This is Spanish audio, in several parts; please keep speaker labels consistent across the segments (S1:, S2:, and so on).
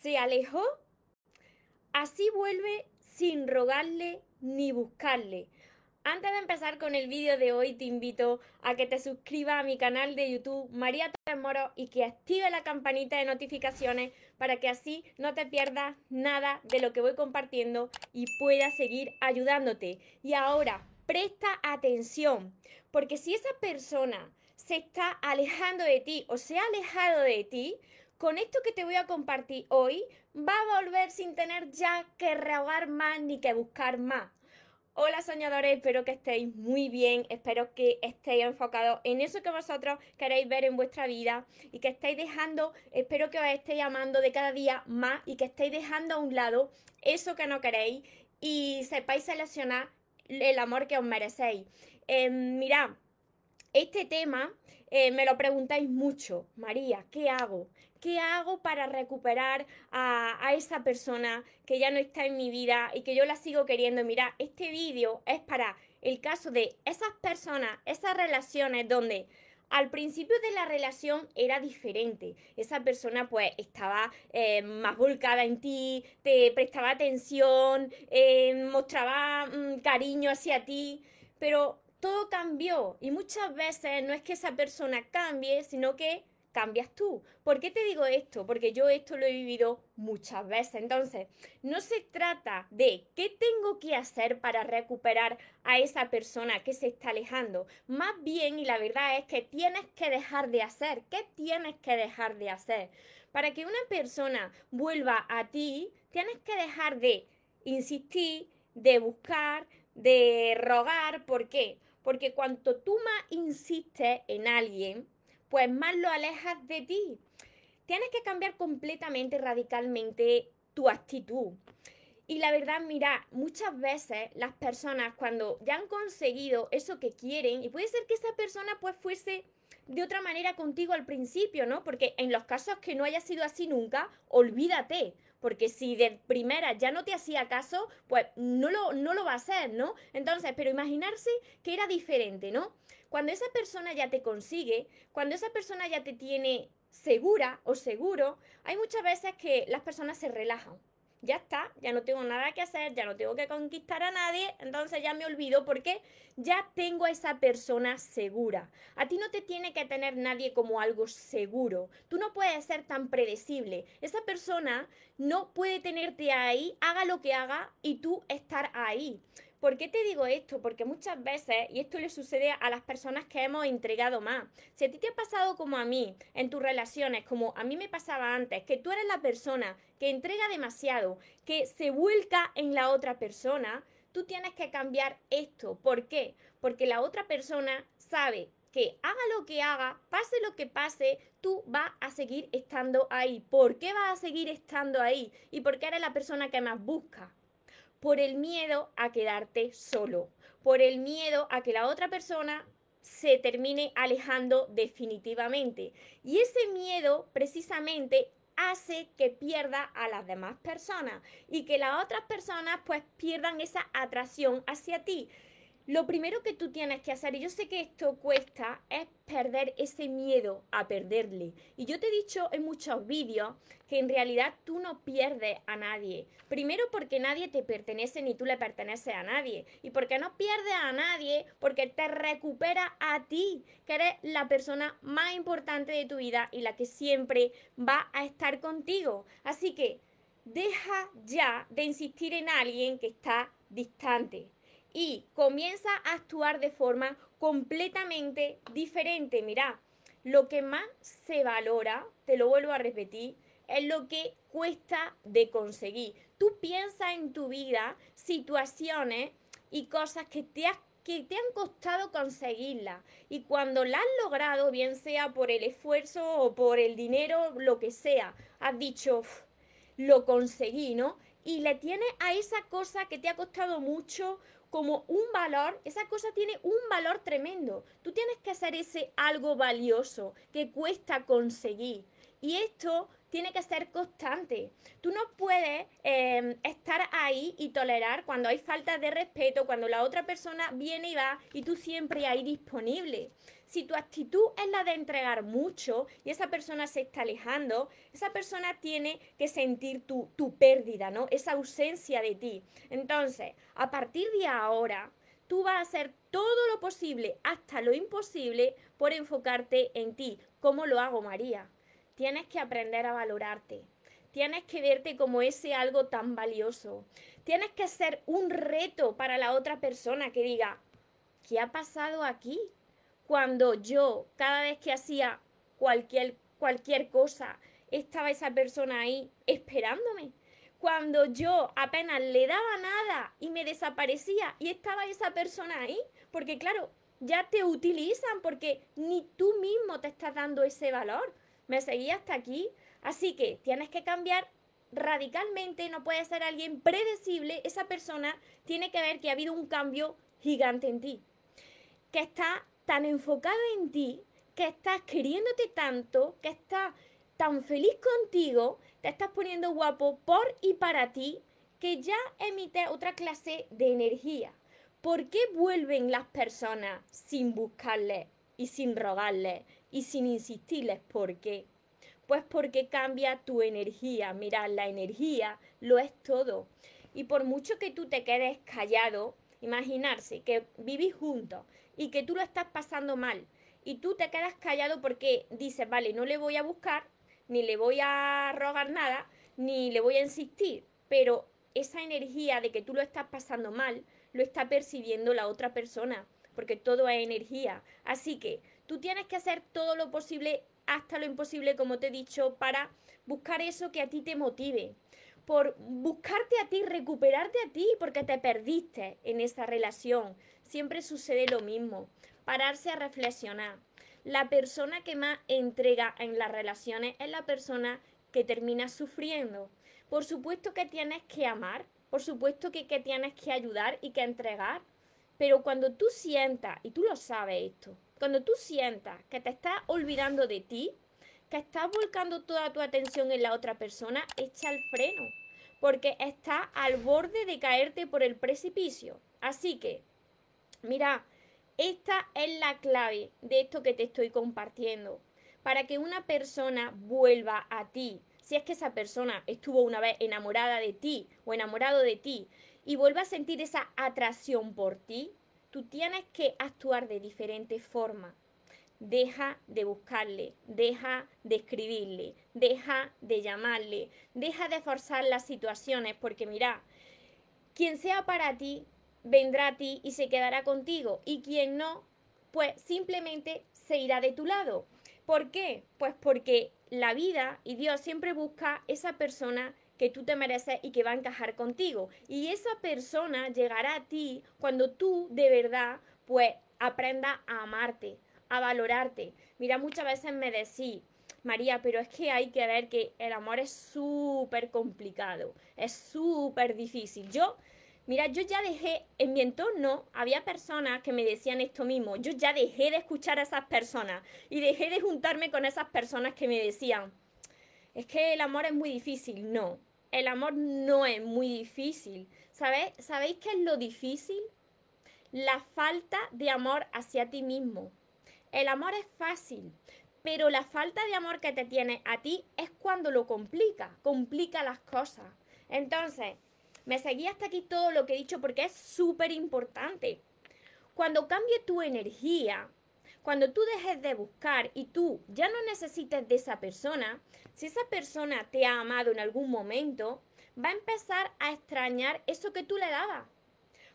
S1: se alejó, así vuelve sin rogarle ni buscarle. Antes de empezar con el vídeo de hoy, te invito a que te suscribas a mi canal de YouTube María Torres Moro y que active la campanita de notificaciones para que así no te pierdas nada de lo que voy compartiendo y pueda seguir ayudándote. Y ahora, presta atención, porque si esa persona se está alejando de ti o se ha alejado de ti, con esto que te voy a compartir hoy, va a volver sin tener ya que rogar más ni que buscar más. Hola soñadores, espero que estéis muy bien, espero que estéis enfocados en eso que vosotros queréis ver en vuestra vida y que estéis dejando, espero que os estéis amando de cada día más y que estéis dejando a un lado eso que no queréis y sepáis seleccionar el amor que os merecéis. Em, mirad, este tema eh, me lo preguntáis mucho, María, ¿qué hago? ¿Qué hago para recuperar a, esa persona que ya no está en mi vida y que yo la sigo queriendo? Mira, este vídeo es para el caso de esas personas, esas relaciones donde al principio de la relación era diferente. Esa persona pues estaba eh, más volcada en ti, te prestaba atención, eh, mostraba mm, cariño hacia ti, pero todo cambió y muchas veces no es que esa persona cambie, sino que cambias tú. ¿Por qué te digo esto? Porque yo esto lo he vivido muchas veces. Entonces, no se trata de qué tengo que hacer para recuperar a esa persona que se está alejando. Más bien, y la verdad es que tienes que dejar de hacer. ¿Qué tienes que dejar de hacer? Para que una persona vuelva a ti, tienes que dejar de insistir, de buscar, de rogar. ¿Por qué? Porque cuanto tú más insistes en alguien, pues más lo alejas de ti. Tienes que cambiar completamente, radicalmente tu actitud. Y la verdad, mira, muchas veces las personas cuando ya han conseguido eso que quieren, y puede ser que esa persona pues fuese de otra manera contigo al principio, ¿no? Porque en los casos que no haya sido así nunca, olvídate, porque si de primera ya no te hacía caso, pues no lo, no lo va a hacer, ¿no? Entonces, pero imaginarse que era diferente, ¿no? Cuando esa persona ya te consigue, cuando esa persona ya te tiene segura o seguro, hay muchas veces que las personas se relajan ya está, ya no tengo nada que hacer, ya no tengo que conquistar a nadie, entonces ya me olvido porque ya tengo a esa persona segura. A ti no te tiene que tener nadie como algo seguro. Tú no puedes ser tan predecible. Esa persona no puede tenerte ahí, haga lo que haga y tú estar ahí. ¿Por qué te digo esto? Porque muchas veces, y esto le sucede a las personas que hemos entregado más, si a ti te ha pasado como a mí, en tus relaciones, como a mí me pasaba antes, que tú eres la persona que entrega demasiado, que se vuelca en la otra persona, tú tienes que cambiar esto. ¿Por qué? Porque la otra persona sabe que haga lo que haga, pase lo que pase, tú vas a seguir estando ahí. ¿Por qué vas a seguir estando ahí? Y porque eres la persona que más busca por el miedo a quedarte solo, por el miedo a que la otra persona se termine alejando definitivamente. Y ese miedo precisamente hace que pierda a las demás personas y que las otras personas pues pierdan esa atracción hacia ti. Lo primero que tú tienes que hacer, y yo sé que esto cuesta, es perder ese miedo a perderle. Y yo te he dicho en muchos vídeos que en realidad tú no pierdes a nadie. Primero porque nadie te pertenece ni tú le perteneces a nadie. Y porque no pierdes a nadie porque te recupera a ti, que eres la persona más importante de tu vida y la que siempre va a estar contigo. Así que deja ya de insistir en alguien que está distante y comienza a actuar de forma completamente diferente. Mira, lo que más se valora, te lo vuelvo a repetir, es lo que cuesta de conseguir. Tú piensas en tu vida situaciones y cosas que te, que te han costado conseguirlas. Y cuando la has logrado, bien sea por el esfuerzo o por el dinero, lo que sea, has dicho, lo conseguí, ¿no? Y le tienes a esa cosa que te ha costado mucho como un valor, esa cosa tiene un valor tremendo. Tú tienes que hacer ese algo valioso que cuesta conseguir. Y esto tiene que ser constante. Tú no puedes em, estar ahí y tolerar cuando hay falta de respeto, cuando la otra persona viene y va y tú siempre ahí disponible. Si tu actitud es la de entregar mucho y esa persona se está alejando, esa persona tiene que sentir tu, tu pérdida, ¿no? Esa ausencia de ti. Entonces, a partir de ahora, tú vas a hacer todo lo posible, hasta lo imposible, por enfocarte en ti. ¿Cómo lo hago, María? Tienes que aprender a valorarte. Tienes que verte como ese algo tan valioso. Tienes que ser un reto para la otra persona que diga, ¿qué ha pasado aquí? Cuando yo, cada vez que hacía cualquier, cualquier cosa, estaba esa persona ahí esperándome. Cuando yo apenas le daba nada y me desaparecía y estaba esa persona ahí, porque claro, ya te utilizan porque ni tú mismo te estás dando ese valor. Me seguí hasta aquí. Así que tienes que cambiar radicalmente, no puede ser alguien predecible. Esa persona tiene que ver que ha habido un cambio gigante en ti, que está tan enfocado en ti, que estás queriéndote tanto, que estás tan feliz contigo, te estás poniendo guapo por y para ti, que ya emite otra clase de energía. ¿Por qué vuelven las personas sin buscarles y sin rogarles y sin insistirles? ¿Por qué? Pues porque cambia tu energía. Mira, la energía lo es todo. Y por mucho que tú te quedes callado, imaginarse que vivís juntos y que tú lo estás pasando mal y tú te quedas callado porque dices, vale, no le voy a buscar, ni le voy a rogar nada, ni le voy a insistir, pero esa energía de que tú lo estás pasando mal, lo está percibiendo la otra persona, porque todo es energía. Así que tú tienes que hacer todo lo posible, hasta lo imposible, como te he dicho, para buscar eso que a ti te motive por buscarte a ti, recuperarte a ti, porque te perdiste en esa relación. Siempre sucede lo mismo. Pararse a reflexionar. La persona que más entrega en las relaciones es la persona que termina sufriendo. Por supuesto que tienes que amar, por supuesto que, que tienes que ayudar y que entregar, pero cuando tú sientas, y tú lo sabes esto, cuando tú sientas que te estás olvidando de ti, que estás volcando toda tu atención en la otra persona, echa el freno, porque está al borde de caerte por el precipicio. Así que, mira, esta es la clave de esto que te estoy compartiendo. Para que una persona vuelva a ti, si es que esa persona estuvo una vez enamorada de ti o enamorado de ti y vuelva a sentir esa atracción por ti, tú tienes que actuar de diferente forma deja de buscarle, deja de escribirle, deja de llamarle, deja de forzar las situaciones, porque mira, quien sea para ti, vendrá a ti y se quedará contigo, y quien no, pues simplemente se irá de tu lado. ¿Por qué? Pues porque la vida y Dios siempre busca esa persona que tú te mereces y que va a encajar contigo. Y esa persona llegará a ti cuando tú de verdad pues aprenda a amarte, a valorarte. Mira, muchas veces me decís, María, pero es que hay que ver que el amor es súper complicado, es súper difícil. Yo, mira, yo ya dejé, en mi entorno había personas que me decían esto mismo, yo ya dejé de escuchar a esas personas y dejé de juntarme con esas personas que me decían, es que el amor es muy difícil. No, el amor no es muy difícil. ¿Sabéis, ¿Sabéis qué es lo difícil? La falta de amor hacia ti mismo. El amor es fácil, pero la falta de amor que te tiene a ti es cuando lo complica, complica las cosas. Entonces, me seguí hasta aquí todo lo que he dicho porque es súper importante. Cuando cambie tu energía, cuando tú dejes de buscar y tú ya no necesites de esa persona, si esa persona te ha amado en algún momento, va a empezar a extrañar eso que tú le dabas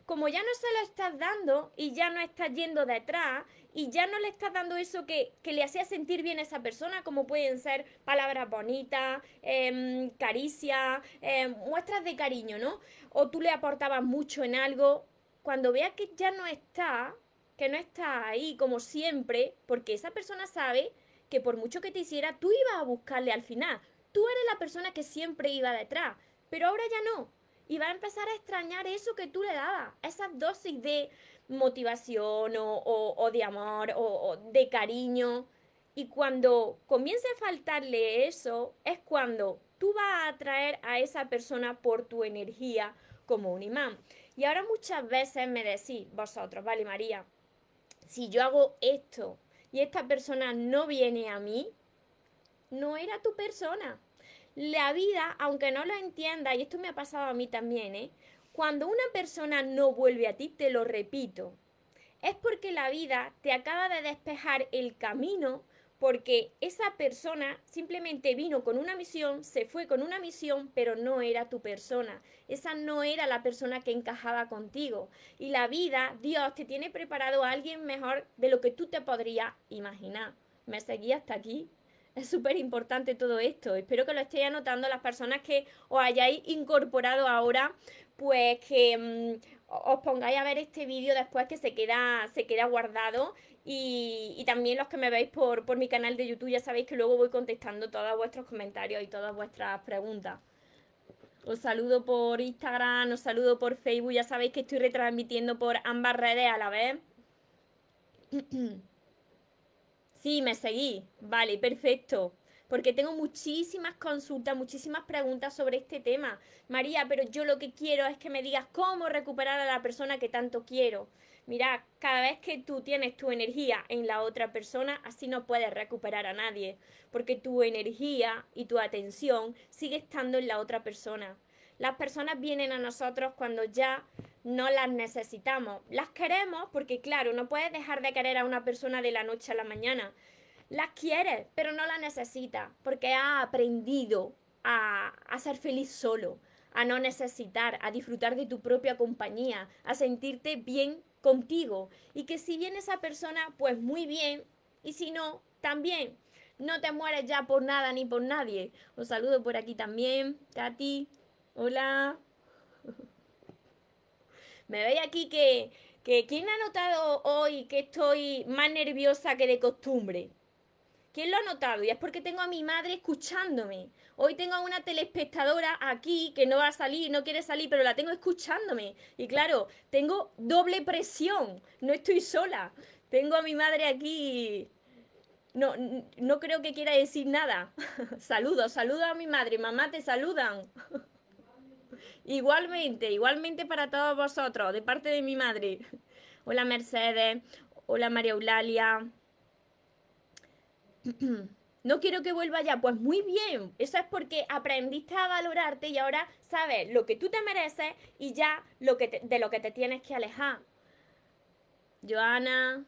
S1: como ya no se lo estás dando y ya no estás yendo detrás y ya no le estás dando eso que, le hacía sentir bien a esa persona, como pueden ser palabras bonitas, eh, caricias, em, muestras de cariño, ¿no? O tú le aportabas mucho en algo, cuando veas que ya no está, que no está ahí como siempre, porque esa persona sabe que por mucho que te hiciera, tú ibas a buscarle al final. Tú eres la persona que siempre iba detrás, pero ahora ya no y va a empezar a extrañar eso que tú le dabas, esas dosis de motivación o, de amor o, de cariño Y cuando comience a faltarle eso, es cuando tú vas a atraer a esa persona por tu energía como un imán. Y ahora muchas veces me decís, vosotros, vale María, si yo hago esto y esta persona no viene a mí, no era tu persona. La vida, aunque no lo entienda, y esto me ha pasado a mí también, ¿eh? cuando una persona no vuelve a ti, te lo repito, es porque la vida te acaba de despejar el camino porque esa persona simplemente vino con una misión, se fue con una misión, pero no era tu persona. Esa no era la persona que encajaba contigo. Y la vida, Dios te tiene preparado a alguien mejor de lo que tú te podrías imaginar. ¿Me seguí hasta aquí? Es súper importante todo esto. Espero que lo estéis anotando las personas que os hayáis incorporado ahora, pues que mm, os pongáis a ver este vídeo después que se queda, se queda guardado y, también los que me veis por, por mi canal de YouTube ya sabéis que luego voy contestando todos vuestros comentarios y todas vuestras preguntas. Os saludo por Instagram, os saludo por Facebook, ya sabéis que estoy retransmitiendo por ambas redes a la vez. Sí, me seguí. Vale, perfecto porque tengo muchísimas consultas, muchísimas preguntas sobre este tema. María, pero yo lo que quiero es que me digas cómo recuperar a la persona que tanto quiero. Mira, cada vez que tú tienes tu energía en la otra persona, así no puedes recuperar a nadie, porque tu energía y tu atención sigue estando en la otra persona. Las personas vienen a nosotros cuando ya no las necesitamos. Las queremos porque, claro, no puedes dejar de querer a una persona de la noche a la mañana, las quiere, pero no la necesita, porque ha aprendido a, a ser feliz solo, a no necesitar, a disfrutar de tu propia compañía, a sentirte bien contigo. Y que si viene esa persona, pues muy bien, y si no, también. No te mueres ya por nada ni por nadie. Os saludo por aquí también. Katy, hola. Me veis aquí que, que ¿quién ha notado hoy que estoy más nerviosa que de costumbre? ¿Quién lo ha notado? Y es porque tengo a mi madre escuchándome. Hoy tengo a una telespectadora aquí que no va a salir, no quiere salir, pero la tengo escuchándome. Y claro, tengo doble presión. No estoy sola. Tengo a mi madre aquí. No, no creo que quiera decir nada. saludos, saludos a mi madre. Mamá, te saludan. igualmente, igualmente para todos vosotros, de parte de mi madre. Hola Mercedes, hola María Eulalia. no quiero que vuelva ya. Pues muy bien, eso es porque aprendiste a valorarte y ahora sabes lo que tú te mereces y ya lo que de lo que te tienes que alejar. Joana,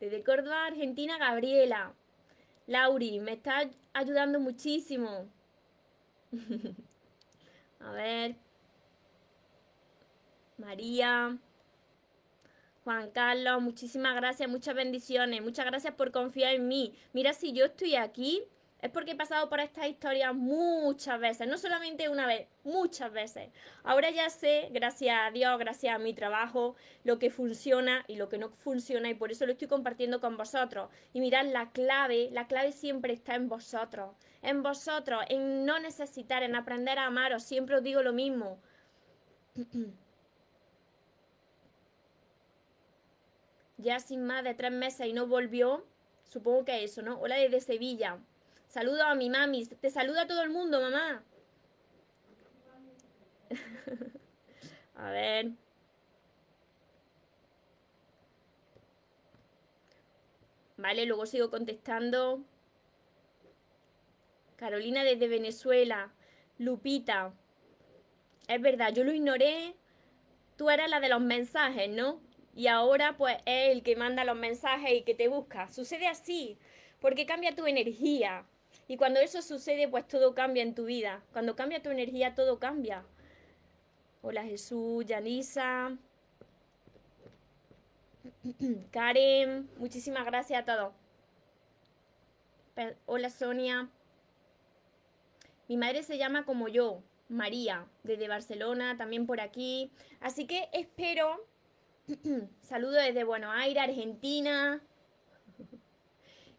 S1: desde Córdoba, Argentina, Gabriela. Lauri, me está ayudando muchísimo. a ver. María. Juan Carlos, muchísimas gracias, muchas bendiciones, muchas gracias por confiar en mí. Mira, si yo estoy aquí, es porque he pasado por esta historia muchas veces, no solamente una vez, muchas veces. Ahora ya sé, gracias a Dios, gracias a mi trabajo, lo que funciona y lo que no funciona y por eso lo estoy compartiendo con vosotros. Y mirad, la clave, la clave siempre está en vosotros, en vosotros, en no necesitar, en aprender a amaros. Siempre os digo lo mismo. ya sin más de tres meses y no volvió, supongo que eso, ¿no? Hola desde Sevilla. Saludo a mi mami. Te saluda todo el mundo, mamá. a ver. Vale, luego sigo contestando. Carolina desde Venezuela. Lupita. Es verdad, yo lo ignoré. Tú eras la de los mensajes, ¿no? y ahora pues es el que manda los mensajes y que te busca. Sucede así, porque cambia tu energía. Y cuando eso sucede, pues todo cambia en tu vida. Cuando cambia tu energía, todo cambia. Hola Jesús, Yanisa, Karen, muchísimas gracias a todos. Hola Sonia. Mi madre se llama como yo, María, desde Barcelona, también por aquí. Así que espero Saludo desde Buenos Aires, Argentina.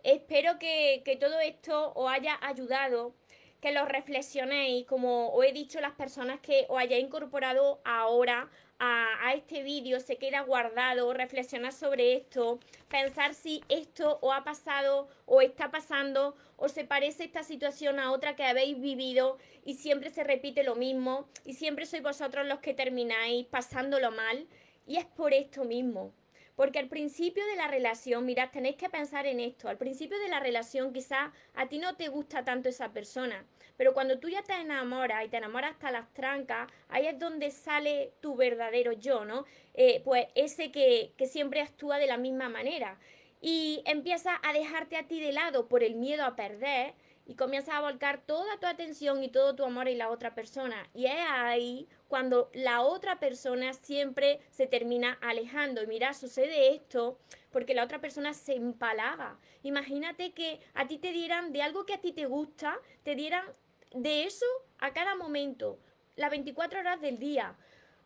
S1: Espero que, todo esto os haya ayudado, que lo reflexionéis, como os he dicho, las personas que os hayáis incorporado ahora a, este vídeo, se queda guardado, reflexionar sobre esto, pensar si esto os ha pasado o está pasando o se parece esta situación a otra que habéis vivido y siempre se repite lo mismo y siempre sois vosotros los que termináis pasándolo mal y es por esto mismo. Porque al principio de la relación, mirad, tenéis que pensar en esto. Al principio de la relación quizás a ti no te gusta tanto esa persona, pero cuando tú ya te enamoras y te enamoras hasta las trancas, ahí es donde sale tu verdadero yo, ¿no? Eh, pues ese que, que siempre actúa de la misma manera. Y empieza a dejarte a ti de lado por el miedo a perder y comienzas a volcar toda tu atención y todo tu amor en la otra persona. Y es ahí cuando la otra persona siempre se termina alejando. Y mira, sucede esto porque la otra persona se empalaba. Imagínate que a ti te dieran de algo que a ti te gusta, te dieran de eso a cada momento, las 24 horas del día.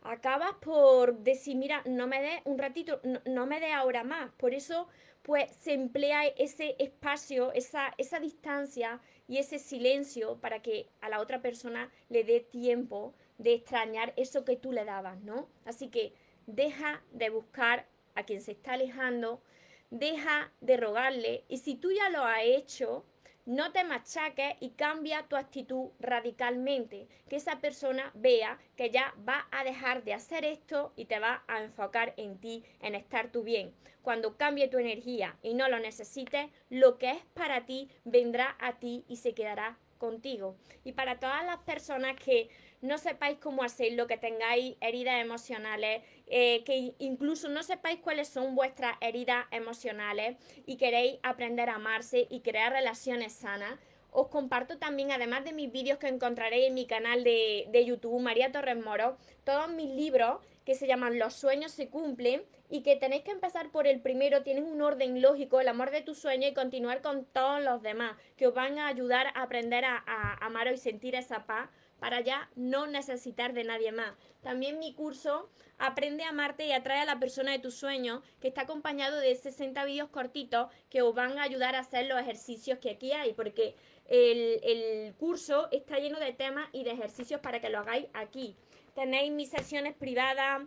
S1: Acabas por decir, mira, no me dé un ratito, no, no me dé ahora más. Por eso pues se emplea ese espacio, esa, esa distancia y ese silencio para que a la otra persona le dé tiempo de extrañar eso que tú le dabas, ¿no? Así que deja de buscar a quien se está alejando, deja de rogarle y si tú ya lo has hecho, no te machaques y cambia tu actitud radicalmente. Que esa persona vea que ya va a dejar de hacer esto y te va a enfocar en ti, en estar tú bien. Cuando cambie tu energía y no lo necesites, lo que es para ti vendrá a ti y se quedará contigo. Y para todas las personas que no sepáis cómo hacerlo, que tengáis heridas emocionales, eh, que incluso no sepáis cuáles son vuestras heridas emocionales y queréis aprender a amarse y crear relaciones sanas, os comparto también, además de mis vídeos que encontraréis en mi canal de, de, YouTube, María Torres Moro, todos mis libros que se llaman Los sueños se cumplen y que tenéis que empezar por el primero, tienen un orden lógico, el amor de tu sueño y continuar con todos los demás, que os van a ayudar a aprender a, a amaros y sentir esa paz para ya no necesitar de nadie más. También mi curso Aprende a amarte y atrae a la persona de tus sueños, que está acompañado de 60 vídeos cortitos que os van a ayudar a hacer los ejercicios que aquí hay, porque el curso está lleno de temas y de ejercicios para que lo hagáis aquí. Tenéis mis sesiones privadas,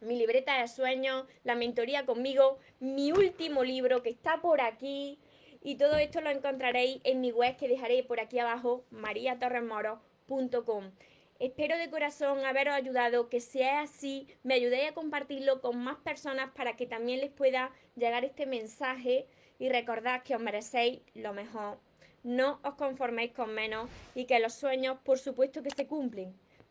S1: mi libreta de sueños, la mentoría conmigo, mi último libro que está por aquí. Y todo esto lo encontraréis en mi web que dejaré por aquí abajo, mariatorresmoro.com Espero de corazón haberos ayudado, que sea así, me ayudéis a compartirlo con más personas para que también les pueda llegar este mensaje y recordad que os merecéis lo mejor. No os conforméis con menos y que los sueños por supuesto que se cumplen,